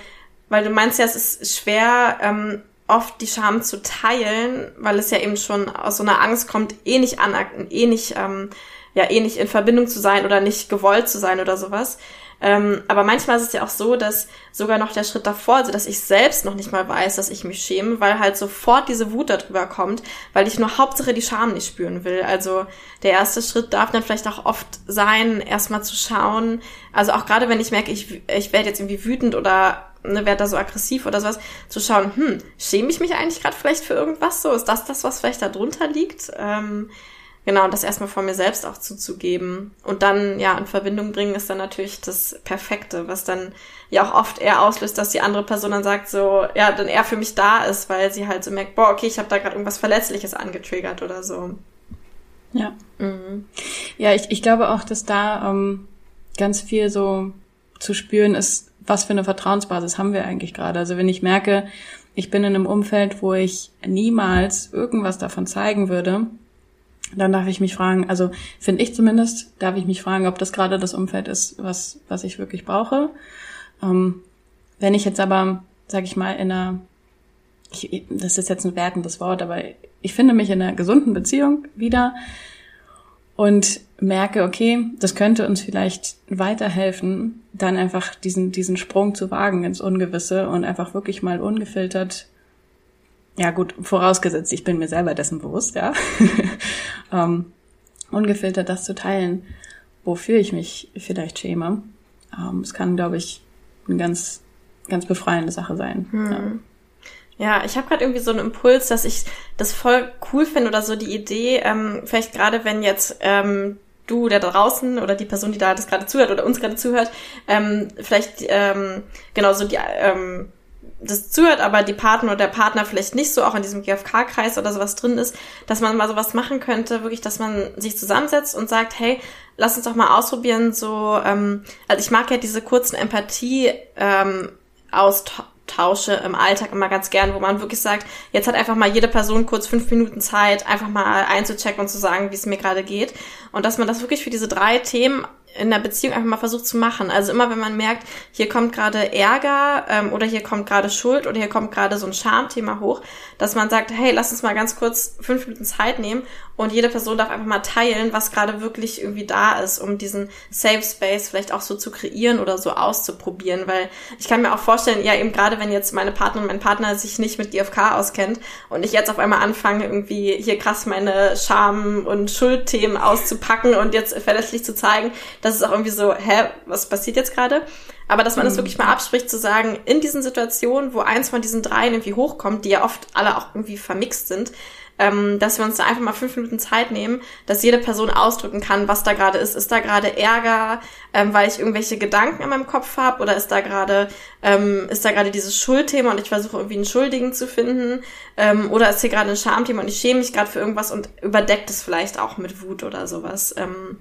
weil du meinst ja, es ist schwer, ähm, oft die Scham zu teilen, weil es ja eben schon aus so einer Angst kommt, eh nicht anerkennen, eh nicht, ähm, ja, eh nicht in Verbindung zu sein oder nicht gewollt zu sein oder sowas. Ähm, aber manchmal ist es ja auch so, dass sogar noch der Schritt davor, also dass ich selbst noch nicht mal weiß, dass ich mich schäme, weil halt sofort diese Wut darüber kommt, weil ich nur Hauptsache die Scham nicht spüren will. Also der erste Schritt darf dann vielleicht auch oft sein, erstmal zu schauen. Also auch gerade wenn ich merke, ich, ich werde jetzt irgendwie wütend oder ne, werde da so aggressiv oder sowas, zu schauen, hm, schäme ich mich eigentlich gerade vielleicht für irgendwas so? Ist das das, was vielleicht da drunter liegt? Ähm, Genau, und das erstmal von mir selbst auch zuzugeben. Und dann, ja, in Verbindung bringen ist dann natürlich das Perfekte, was dann ja auch oft eher auslöst, dass die andere Person dann sagt, so, ja, dann eher für mich da ist, weil sie halt so merkt, boah, okay, ich habe da gerade irgendwas Verletzliches angetriggert oder so. Ja. Mhm. Ja, ich, ich glaube auch, dass da ähm, ganz viel so zu spüren ist, was für eine Vertrauensbasis haben wir eigentlich gerade. Also wenn ich merke, ich bin in einem Umfeld, wo ich niemals irgendwas davon zeigen würde, dann darf ich mich fragen, also finde ich zumindest, darf ich mich fragen, ob das gerade das Umfeld ist, was, was ich wirklich brauche. Ähm, wenn ich jetzt aber, sag ich mal, in einer, ich, das ist jetzt ein wertendes Wort, aber ich finde mich in einer gesunden Beziehung wieder und merke, okay, das könnte uns vielleicht weiterhelfen, dann einfach diesen, diesen Sprung zu wagen ins Ungewisse und einfach wirklich mal ungefiltert ja gut, vorausgesetzt, ich bin mir selber dessen bewusst, ja, ähm, ungefiltert das zu teilen, wofür ich mich vielleicht schäme. Ähm, es kann, glaube ich, eine ganz, ganz befreiende Sache sein. Hm. Ja. Ja, ich habe gerade irgendwie so einen Impuls, dass ich das voll cool finde oder so die Idee, ähm, vielleicht gerade wenn jetzt ähm, du da draußen oder die Person, die da das gerade zuhört oder uns gerade zuhört, ähm, vielleicht ähm, genau so die ähm, das zuhört, aber die Partner oder der Partner vielleicht nicht so auch in diesem GFK-Kreis oder sowas drin ist, dass man mal sowas machen könnte, wirklich, dass man sich zusammensetzt und sagt, hey, lass uns doch mal ausprobieren, so, ähm, also ich mag ja diese kurzen Empathie ähm, Austausche im Alltag immer ganz gern, wo man wirklich sagt, jetzt hat einfach mal jede Person kurz fünf Minuten Zeit, einfach mal einzuchecken und zu sagen, wie es mir gerade geht. Und dass man das wirklich für diese drei Themen in der Beziehung einfach mal versucht zu machen. Also immer, wenn man merkt, hier kommt gerade Ärger ähm, oder hier kommt gerade Schuld oder hier kommt gerade so ein Schamthema hoch, dass man sagt, hey, lass uns mal ganz kurz fünf Minuten Zeit nehmen und jede Person darf einfach mal teilen, was gerade wirklich irgendwie da ist, um diesen Safe Space vielleicht auch so zu kreieren oder so auszuprobieren. Weil ich kann mir auch vorstellen, ja eben gerade wenn jetzt meine Partnerin, mein Partner sich nicht mit GFK auskennt und ich jetzt auf einmal anfange, irgendwie hier krass meine Scham- und Schuldthemen auszupacken und jetzt verlässlich zu zeigen, das ist auch irgendwie so, hä, was passiert jetzt gerade? Aber dass man das mhm. wirklich mal abspricht, zu sagen, in diesen Situationen, wo eins von diesen dreien irgendwie hochkommt, die ja oft alle auch irgendwie vermixt sind, ähm, dass wir uns da einfach mal fünf Minuten Zeit nehmen, dass jede Person ausdrücken kann, was da gerade ist. Ist da gerade Ärger, ähm, weil ich irgendwelche Gedanken in meinem Kopf habe, oder ist da gerade ähm, ist da gerade dieses Schuldthema und ich versuche irgendwie einen Schuldigen zu finden, ähm, oder ist hier gerade ein Schamthema und ich schäme mich gerade für irgendwas und überdeckt es vielleicht auch mit Wut oder sowas. Ähm,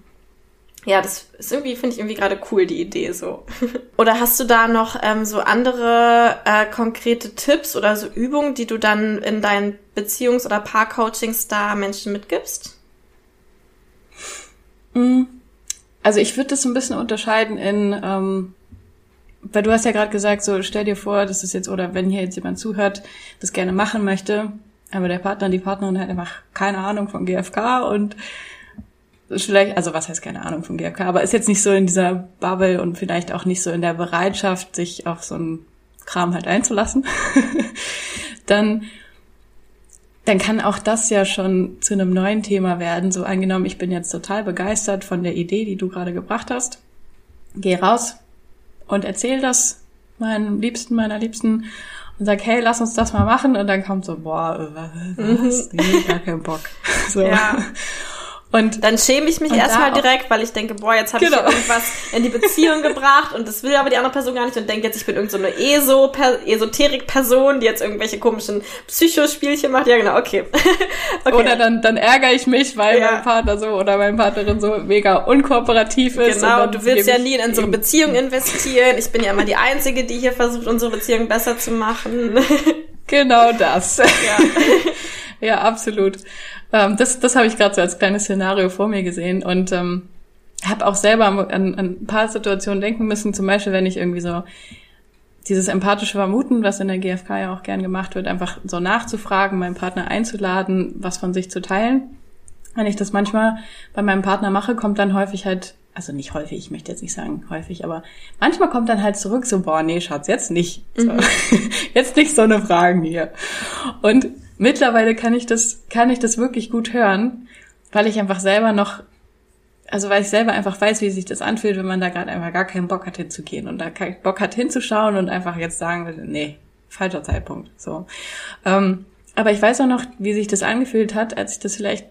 ja, das ist irgendwie, finde ich irgendwie gerade cool, die Idee so. oder hast du da noch ähm, so andere äh, konkrete Tipps oder so Übungen, die du dann in deinen Beziehungs- oder Paarcoachings da Menschen mitgibst? Mm. Also ich würde das so ein bisschen unterscheiden in, ähm, weil du hast ja gerade gesagt, so stell dir vor, das ist jetzt, oder wenn hier jetzt jemand zuhört, das gerne machen möchte, aber der Partner, die Partnerin hat einfach keine Ahnung von GFK und vielleicht, also was heißt keine Ahnung vom GFK, aber ist jetzt nicht so in dieser Bubble und vielleicht auch nicht so in der Bereitschaft, sich auf so einen Kram halt einzulassen, dann, dann kann auch das ja schon zu einem neuen Thema werden. So angenommen, ich bin jetzt total begeistert von der Idee, die du gerade gebracht hast. Geh raus und erzähl das meinem Liebsten, meiner Liebsten und sag, hey, lass uns das mal machen. Und dann kommt so, boah, was? Mhm. Nee, gar keinen Bock. So. Ja. Und dann schäme ich mich erstmal direkt, weil ich denke, boah, jetzt habe genau. ich irgendwas in die Beziehung gebracht und das will aber die andere Person gar nicht und denke jetzt, ich bin irgendeine so Eso Esoterik-Person, die jetzt irgendwelche komischen Psychospielchen macht. Ja, genau, okay. okay. Oder dann, dann ärgere ich mich, weil ja. mein Partner so oder meine Partnerin so mega unkooperativ ist. Genau, du willst ja nie in unsere Beziehung investieren. Ich bin ja immer die Einzige, die hier versucht, unsere Beziehung besser zu machen. genau das. Ja, ja absolut. Ähm, das das habe ich gerade so als kleines Szenario vor mir gesehen und ähm, habe auch selber an, an ein paar Situationen denken müssen, zum Beispiel, wenn ich irgendwie so dieses empathische Vermuten, was in der GfK ja auch gern gemacht wird, einfach so nachzufragen, meinen Partner einzuladen, was von sich zu teilen. Wenn ich das manchmal bei meinem Partner mache, kommt dann häufig halt, also nicht häufig, ich möchte jetzt nicht sagen häufig, aber manchmal kommt dann halt zurück so, boah, nee, Schatz, jetzt nicht. So. Mhm. jetzt nicht so eine Fragen hier. Und mittlerweile kann ich das, kann ich das wirklich gut hören, weil ich einfach selber noch, also weil ich selber einfach weiß, wie sich das anfühlt, wenn man da gerade einfach gar keinen Bock hat hinzugehen und da keinen Bock hat hinzuschauen und einfach jetzt sagen will, nee, falscher Zeitpunkt, so. Ähm, aber ich weiß auch noch, wie sich das angefühlt hat, als ich das vielleicht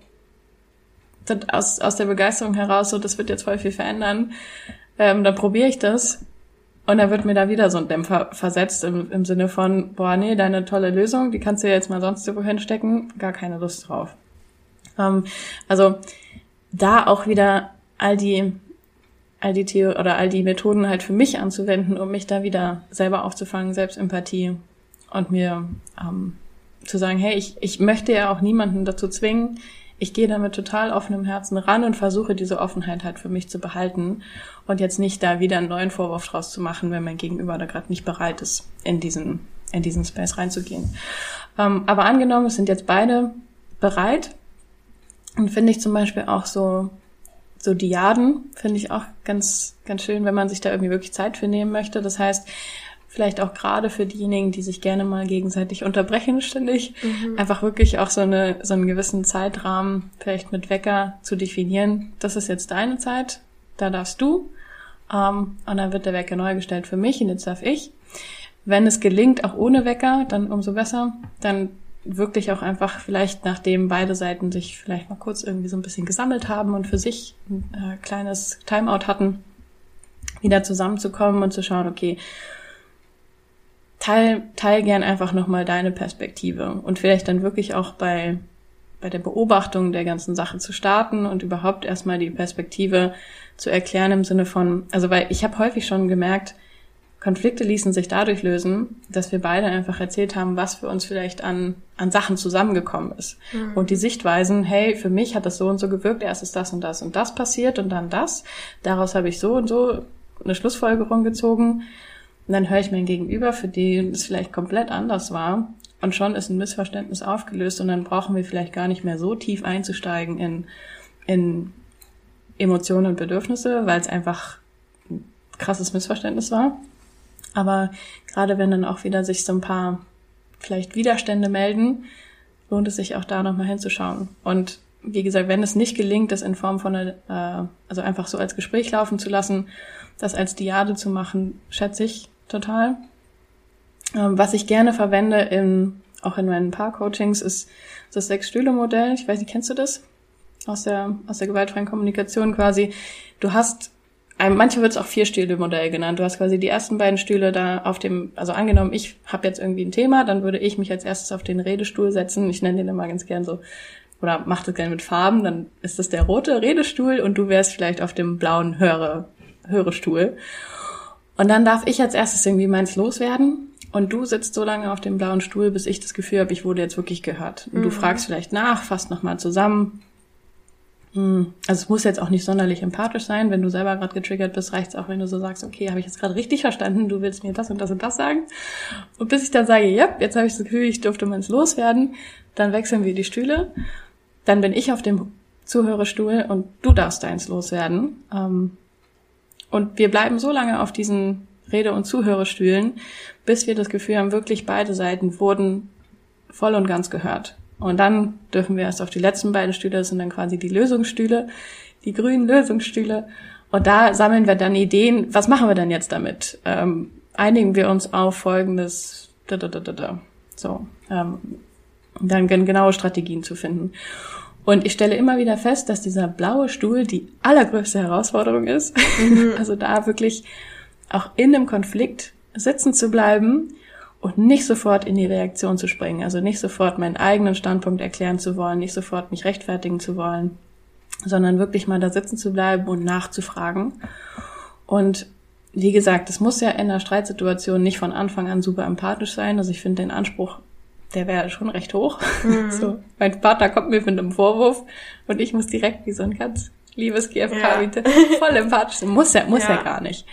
aus, aus der Begeisterung heraus, so, das wird jetzt voll viel verändern, ähm, dann probiere ich das und dann wird mir da wieder so ein Dämpfer versetzt im, im Sinne von, boah, nee, deine tolle Lösung, die kannst du ja jetzt mal sonst irgendwo hinstecken, gar keine Lust drauf. Ähm, also da auch wieder all die all die Theo oder all die Methoden halt für mich anzuwenden, um mich da wieder selber aufzufangen, Selbstempathie und mir ähm, zu sagen, hey, ich, ich möchte ja auch niemanden dazu zwingen. Ich gehe da mit total offenem Herzen ran und versuche diese Offenheit halt für mich zu behalten und jetzt nicht da wieder einen neuen Vorwurf draus zu machen, wenn mein Gegenüber da gerade nicht bereit ist, in diesen, in diesen Space reinzugehen. Ähm, aber angenommen, es sind jetzt beide bereit und finde ich zum Beispiel auch so so Diaden finde ich auch ganz, ganz schön, wenn man sich da irgendwie wirklich Zeit für nehmen möchte. Das heißt, vielleicht auch gerade für diejenigen, die sich gerne mal gegenseitig unterbrechen ständig, mhm. einfach wirklich auch so eine, so einen gewissen Zeitrahmen vielleicht mit Wecker zu definieren. Das ist jetzt deine Zeit, da darfst du. Ähm, und dann wird der Wecker neu gestellt für mich und jetzt darf ich. Wenn es gelingt, auch ohne Wecker, dann umso besser. Dann wirklich auch einfach vielleicht, nachdem beide Seiten sich vielleicht mal kurz irgendwie so ein bisschen gesammelt haben und für sich ein äh, kleines Timeout hatten, wieder zusammenzukommen und zu schauen, okay, teil, teil gern einfach nochmal deine Perspektive und vielleicht dann wirklich auch bei, bei der Beobachtung der ganzen Sache zu starten und überhaupt erstmal die Perspektive zu erklären im Sinne von, also weil ich habe häufig schon gemerkt, Konflikte ließen sich dadurch lösen, dass wir beide einfach erzählt haben, was für uns vielleicht an, an Sachen zusammengekommen ist. Mhm. Und die Sichtweisen, hey, für mich hat das so und so gewirkt, erst ist das und das und das passiert und dann das. Daraus habe ich so und so eine Schlussfolgerung gezogen. Und dann höre ich mein Gegenüber, für den es vielleicht komplett anders war. Und schon ist ein Missverständnis aufgelöst und dann brauchen wir vielleicht gar nicht mehr so tief einzusteigen in, in Emotionen und Bedürfnisse, weil es einfach ein krasses Missverständnis war. Aber gerade wenn dann auch wieder sich so ein paar vielleicht Widerstände melden, lohnt es sich auch da nochmal hinzuschauen. Und wie gesagt, wenn es nicht gelingt, das in Form von einer, äh, also einfach so als Gespräch laufen zu lassen, das als Diade zu machen, schätze ich total. Ähm, was ich gerne verwende in, auch in meinen Paar-Coachings ist das Sechs-Stühle-Modell. Ich weiß nicht, kennst du das? Aus der, aus der gewaltfreien Kommunikation quasi. Du hast Manche wird es auch Vier-Stühle-Modell genannt. Du hast quasi die ersten beiden Stühle da auf dem, also angenommen, ich habe jetzt irgendwie ein Thema, dann würde ich mich als erstes auf den Redestuhl setzen. Ich nenne den immer ganz gern so, oder mach das gerne mit Farben, dann ist das der rote Redestuhl und du wärst vielleicht auf dem blauen Höre, Hörestuhl. Und dann darf ich als erstes irgendwie meins loswerden. Und du sitzt so lange auf dem blauen Stuhl, bis ich das Gefühl habe, ich wurde jetzt wirklich gehört. Und mhm. du fragst vielleicht nach, fasst nochmal zusammen, hm. Also es muss jetzt auch nicht sonderlich empathisch sein. Wenn du selber gerade getriggert bist, reicht es auch, wenn du so sagst, okay, habe ich jetzt gerade richtig verstanden, du willst mir das und das und das sagen. Und bis ich dann sage, ja, jetzt habe ich das Gefühl, ich durfte meins loswerden, dann wechseln wir die Stühle. Dann bin ich auf dem Zuhörerstuhl und du darfst deins loswerden. Ähm, und wir bleiben so lange auf diesen Rede- und Zuhörerstühlen, bis wir das Gefühl haben, wirklich beide Seiten wurden voll und ganz gehört. Und dann dürfen wir erst auf die letzten beiden Stühle, das sind dann quasi die Lösungsstühle, die grünen Lösungsstühle. Und da sammeln wir dann Ideen, was machen wir denn jetzt damit? Ähm, einigen wir uns auf folgendes, da, da, da, da, da. so, ähm, dann genaue Strategien zu finden. Und ich stelle immer wieder fest, dass dieser blaue Stuhl die allergrößte Herausforderung ist. Mhm. Also da wirklich auch in einem Konflikt sitzen zu bleiben und nicht sofort in die Reaktion zu springen, also nicht sofort meinen eigenen Standpunkt erklären zu wollen, nicht sofort mich rechtfertigen zu wollen, sondern wirklich mal da sitzen zu bleiben und nachzufragen. Und wie gesagt, es muss ja in einer Streitsituation nicht von Anfang an super empathisch sein. Also ich finde den Anspruch, der wäre schon recht hoch. Mhm. So, mein Partner kommt mir mit einem Vorwurf und ich muss direkt wie so ein ganz liebes GFK ja. voll empathisch sein. Muss ja, muss ja. ja gar nicht.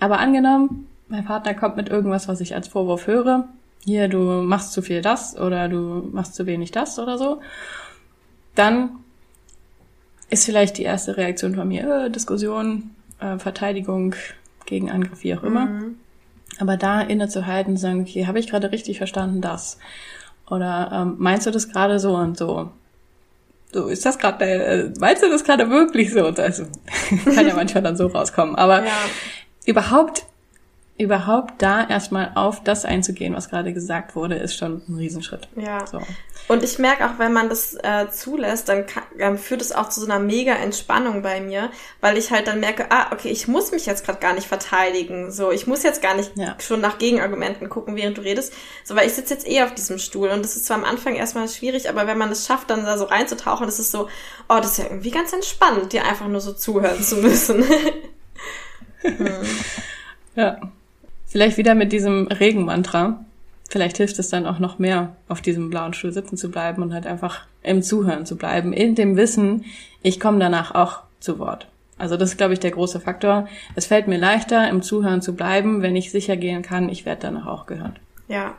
Aber angenommen, mein Partner kommt mit irgendwas, was ich als Vorwurf höre. Hier, du machst zu viel das oder du machst zu wenig das oder so. Dann ist vielleicht die erste Reaktion von mir, äh, Diskussion, äh, Verteidigung, Gegenangriff, wie auch immer. Mhm. Aber da innezuhalten, sagen, okay, habe ich gerade richtig verstanden das? Oder ähm, meinst du das gerade so und so? So, ist das gerade, äh, meinst du das gerade wirklich so? Also, kann ja manchmal dann so rauskommen. Aber ja. überhaupt überhaupt da erstmal auf das einzugehen, was gerade gesagt wurde, ist schon ein Riesenschritt. Ja. So. Und ich merke auch, wenn man das äh, zulässt, dann kann, äh, führt es auch zu so einer mega Entspannung bei mir, weil ich halt dann merke, ah, okay, ich muss mich jetzt gerade gar nicht verteidigen. So, ich muss jetzt gar nicht ja. schon nach Gegenargumenten gucken, während du redest. So, weil ich sitze jetzt eh auf diesem Stuhl und das ist zwar am Anfang erstmal schwierig, aber wenn man es schafft, dann da so reinzutauchen, das ist so, oh, das ist ja irgendwie ganz entspannt, dir einfach nur so zuhören zu müssen. hm. Ja. Vielleicht wieder mit diesem Regenmantra. Vielleicht hilft es dann auch noch mehr, auf diesem blauen Stuhl sitzen zu bleiben und halt einfach im Zuhören zu bleiben, in dem Wissen, ich komme danach auch zu Wort. Also das ist, glaube ich, der große Faktor. Es fällt mir leichter, im Zuhören zu bleiben, wenn ich sicher gehen kann, ich werde danach auch gehört. Ja.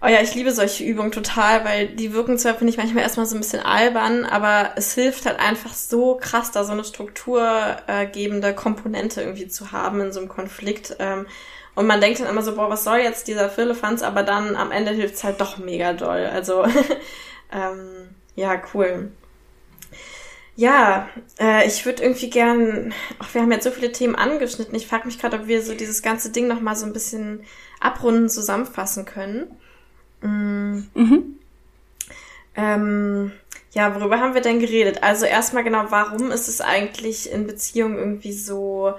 Oh ja, ich liebe solche Übungen total, weil die wirken zwar, finde ich, manchmal erstmal so ein bisschen albern, aber es hilft halt einfach so krass, da so eine strukturgebende Komponente irgendwie zu haben in so einem Konflikt. Ähm, und man denkt dann immer so, boah, was soll jetzt dieser Firlefanz? Aber dann am Ende hilft's halt doch mega doll. Also, ähm, ja, cool. Ja, äh, ich würde irgendwie gern, ach, wir haben jetzt so viele Themen angeschnitten. Ich frage mich gerade, ob wir so dieses ganze Ding nochmal so ein bisschen abrunden, zusammenfassen können. Mm. Mhm. Ähm, ja, worüber haben wir denn geredet? Also erstmal genau, warum ist es eigentlich in Beziehungen irgendwie so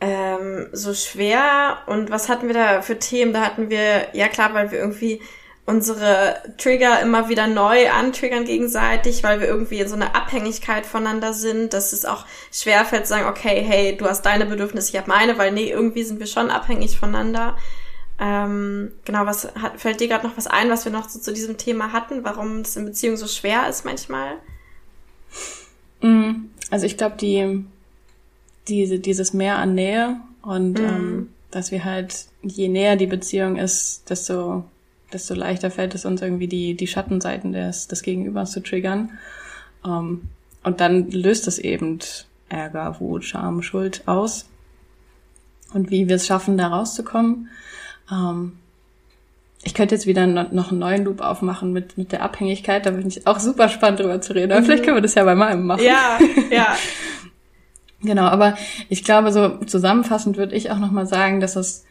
ähm, so schwer. Und was hatten wir da für Themen? Da hatten wir, ja klar, weil wir irgendwie unsere Trigger immer wieder neu antriggern gegenseitig, weil wir irgendwie in so einer Abhängigkeit voneinander sind, dass es auch schwerfällt zu sagen, okay, hey, du hast deine Bedürfnisse, ich habe meine, weil nee, irgendwie sind wir schon abhängig voneinander. Ähm, genau, was hat, fällt dir gerade noch was ein, was wir noch so zu diesem Thema hatten, warum es in Beziehungen so schwer ist manchmal? Mm, also ich glaube, die diese, dieses Mehr an Nähe und mhm. ähm, dass wir halt, je näher die Beziehung ist, desto, desto leichter fällt es uns irgendwie die, die Schattenseiten des, des Gegenübers zu triggern. Ähm, und dann löst es eben Ärger, Wut, Scham, Schuld aus. Und wie wir es schaffen, da rauszukommen. Ähm, ich könnte jetzt wieder noch einen neuen Loop aufmachen mit, mit der Abhängigkeit. Da bin ich auch super spannend drüber zu reden. Aber mhm. vielleicht können wir das ja bei meinem machen. Ja, ja. Genau, aber ich glaube, so zusammenfassend würde ich auch nochmal sagen, dass es,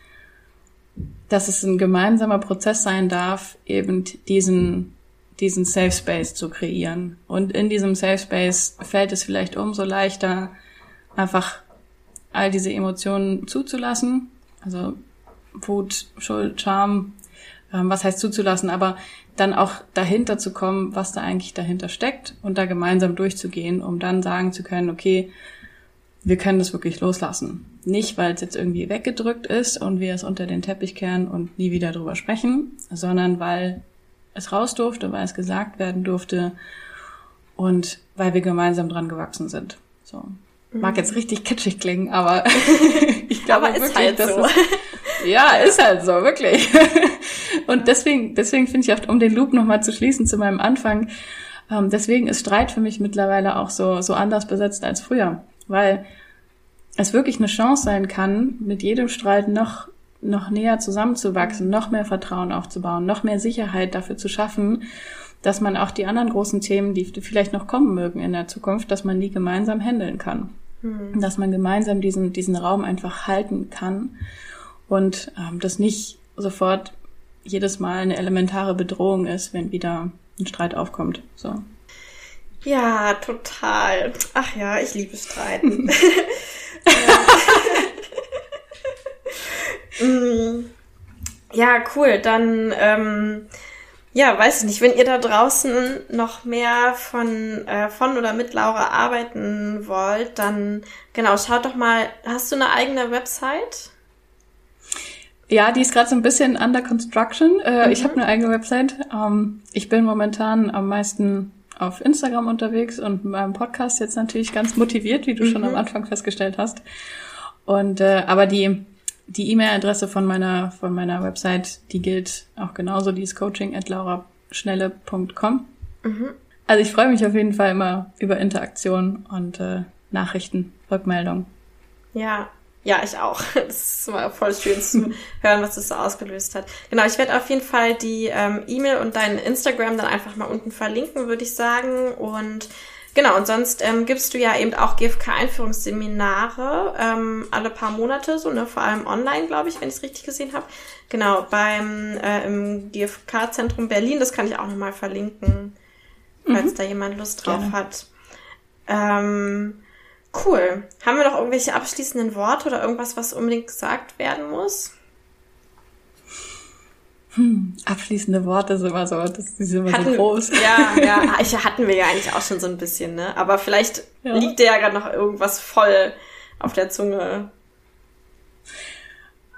dass es ein gemeinsamer Prozess sein darf, eben diesen, diesen Safe Space zu kreieren. Und in diesem Safe Space fällt es vielleicht umso leichter, einfach all diese Emotionen zuzulassen. Also Wut, Schuld, Charme, ähm, was heißt zuzulassen, aber dann auch dahinter zu kommen, was da eigentlich dahinter steckt und da gemeinsam durchzugehen, um dann sagen zu können, okay, wir können das wirklich loslassen. Nicht, weil es jetzt irgendwie weggedrückt ist und wir es unter den Teppich kehren und nie wieder drüber sprechen, sondern weil es raus durfte, weil es gesagt werden durfte und weil wir gemeinsam dran gewachsen sind. So. Mag mhm. jetzt richtig kitschig klingen, aber ich glaube aber wirklich, halt dass so. es, ja, ist halt so, wirklich. und deswegen, deswegen finde ich oft, um den Loop nochmal zu schließen zu meinem Anfang, ähm, deswegen ist Streit für mich mittlerweile auch so, so anders besetzt als früher weil es wirklich eine Chance sein kann, mit jedem Streit noch noch näher zusammenzuwachsen, noch mehr Vertrauen aufzubauen, noch mehr Sicherheit dafür zu schaffen, dass man auch die anderen großen Themen, die vielleicht noch kommen mögen in der Zukunft, dass man die gemeinsam handeln kann. Mhm. Dass man gemeinsam diesen, diesen Raum einfach halten kann und ähm, das nicht sofort jedes Mal eine elementare Bedrohung ist, wenn wieder ein Streit aufkommt. So. Ja, total. Ach ja, ich liebe Streiten. Mm. ja, cool. Dann, ähm, ja, weiß ich nicht, wenn ihr da draußen noch mehr von, äh, von oder mit Laura arbeiten wollt, dann genau, schaut doch mal, hast du eine eigene Website? Ja, die ist gerade so ein bisschen under construction. Äh, mhm. Ich habe eine eigene Website. Ähm, ich bin momentan am meisten auf Instagram unterwegs und beim Podcast jetzt natürlich ganz motiviert, wie du mhm. schon am mhm. Anfang festgestellt hast. Und äh, aber die die E-Mail-Adresse von meiner von meiner Website, die gilt auch genauso, die ist coaching at lauraschnelle.com. Mhm. Also ich freue mich auf jeden Fall immer über Interaktion und äh, Nachrichten, Rückmeldungen. Ja, ja, ich auch. Das ist immer voll schön zu hören, was das so ausgelöst hat. Genau, ich werde auf jeden Fall die ähm, E-Mail und dein Instagram dann einfach mal unten verlinken, würde ich sagen. Und Genau, und sonst ähm, gibst du ja eben auch GFK-Einführungsseminare ähm, alle paar Monate, so ne, vor allem online, glaube ich, wenn ich es richtig gesehen habe. Genau, beim äh, im GFK-Zentrum Berlin, das kann ich auch nochmal verlinken, falls mhm. da jemand Lust drauf Gerne. hat. Ähm, cool. Haben wir noch irgendwelche abschließenden Worte oder irgendwas, was unbedingt gesagt werden muss? Hm, abschließende Worte sind immer so, das, die sind immer hatten, so groß. Ja, ja, ich, hatten wir ja eigentlich auch schon so ein bisschen, ne? Aber vielleicht ja. liegt dir ja gerade noch irgendwas voll auf der Zunge.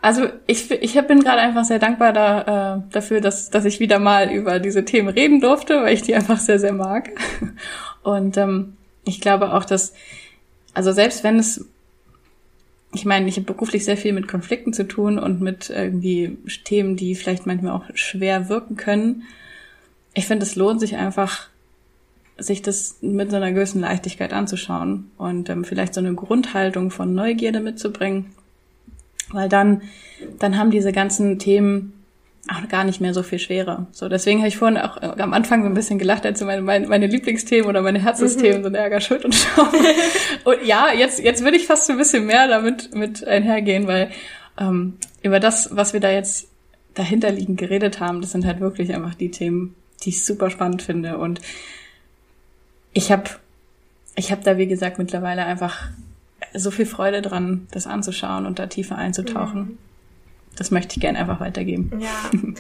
Also ich, ich bin gerade einfach sehr dankbar da, äh, dafür, dass, dass ich wieder mal über diese Themen reden durfte, weil ich die einfach sehr, sehr mag. Und ähm, ich glaube auch, dass, also selbst wenn es ich meine, ich habe beruflich sehr viel mit Konflikten zu tun und mit irgendwie Themen, die vielleicht manchmal auch schwer wirken können. Ich finde, es lohnt sich einfach, sich das mit so einer gewissen Leichtigkeit anzuschauen und ähm, vielleicht so eine Grundhaltung von Neugierde mitzubringen, weil dann, dann haben diese ganzen Themen auch gar nicht mehr so viel Schwere. So, deswegen habe ich vorhin auch äh, am Anfang so ein bisschen gelacht, als meine, meine, meine Lieblingsthemen oder meine Herzensthemen mhm. sind Ärger, Schuld und Scham. und ja, jetzt, jetzt würde ich fast so ein bisschen mehr damit mit einhergehen, weil ähm, über das, was wir da jetzt dahinterliegend geredet haben, das sind halt wirklich einfach die Themen, die ich super spannend finde. Und ich habe ich hab da, wie gesagt, mittlerweile einfach so viel Freude dran, das anzuschauen und da tiefer einzutauchen. Mhm das möchte ich gerne einfach weitergeben. Ja.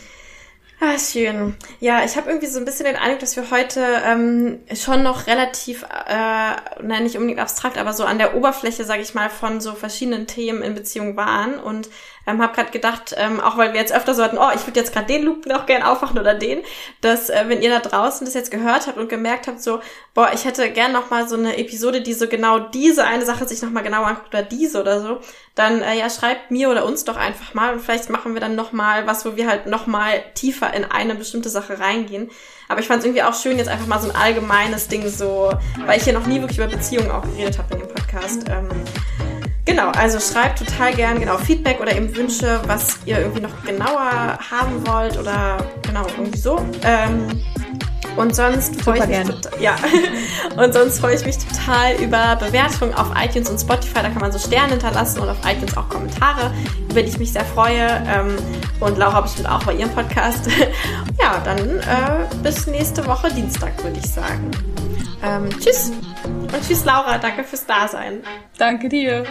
Ah, schön. Ja, ich habe irgendwie so ein bisschen den Eindruck, dass wir heute ähm, schon noch relativ, äh, nein, nicht unbedingt abstrakt, aber so an der Oberfläche, sage ich mal, von so verschiedenen Themen in Beziehung waren und ähm, habe gerade gedacht, ähm, auch weil wir jetzt öfter so hatten, oh, ich würde jetzt gerade den Loop noch gern aufmachen oder den, dass äh, wenn ihr da draußen das jetzt gehört habt und gemerkt habt, so, boah, ich hätte gern noch mal so eine Episode, die so genau diese eine Sache sich noch mal genauer anguckt oder diese oder so, dann äh, ja, schreibt mir oder uns doch einfach mal und vielleicht machen wir dann noch mal was, wo wir halt noch mal tiefer in eine bestimmte Sache reingehen. Aber ich fand es irgendwie auch schön, jetzt einfach mal so ein allgemeines Ding so, weil ich hier noch nie wirklich über Beziehungen auch geredet habe in dem Podcast. Ähm, Genau, also schreibt total gern genau Feedback oder eben Wünsche, was ihr irgendwie noch genauer haben wollt oder genau irgendwie so. Ähm, und sonst freue ich mich total, ja. und sonst freue ich mich total über Bewertungen auf iTunes und Spotify. Da kann man so Sterne hinterlassen und auf iTunes auch Kommentare, über die ich mich sehr freue. Ähm, und Laura bestimmt auch bei ihrem Podcast. ja, dann äh, bis nächste Woche Dienstag, würde ich sagen. Ähm, tschüss. Und tschüss, Laura. Danke fürs Dasein. Danke dir.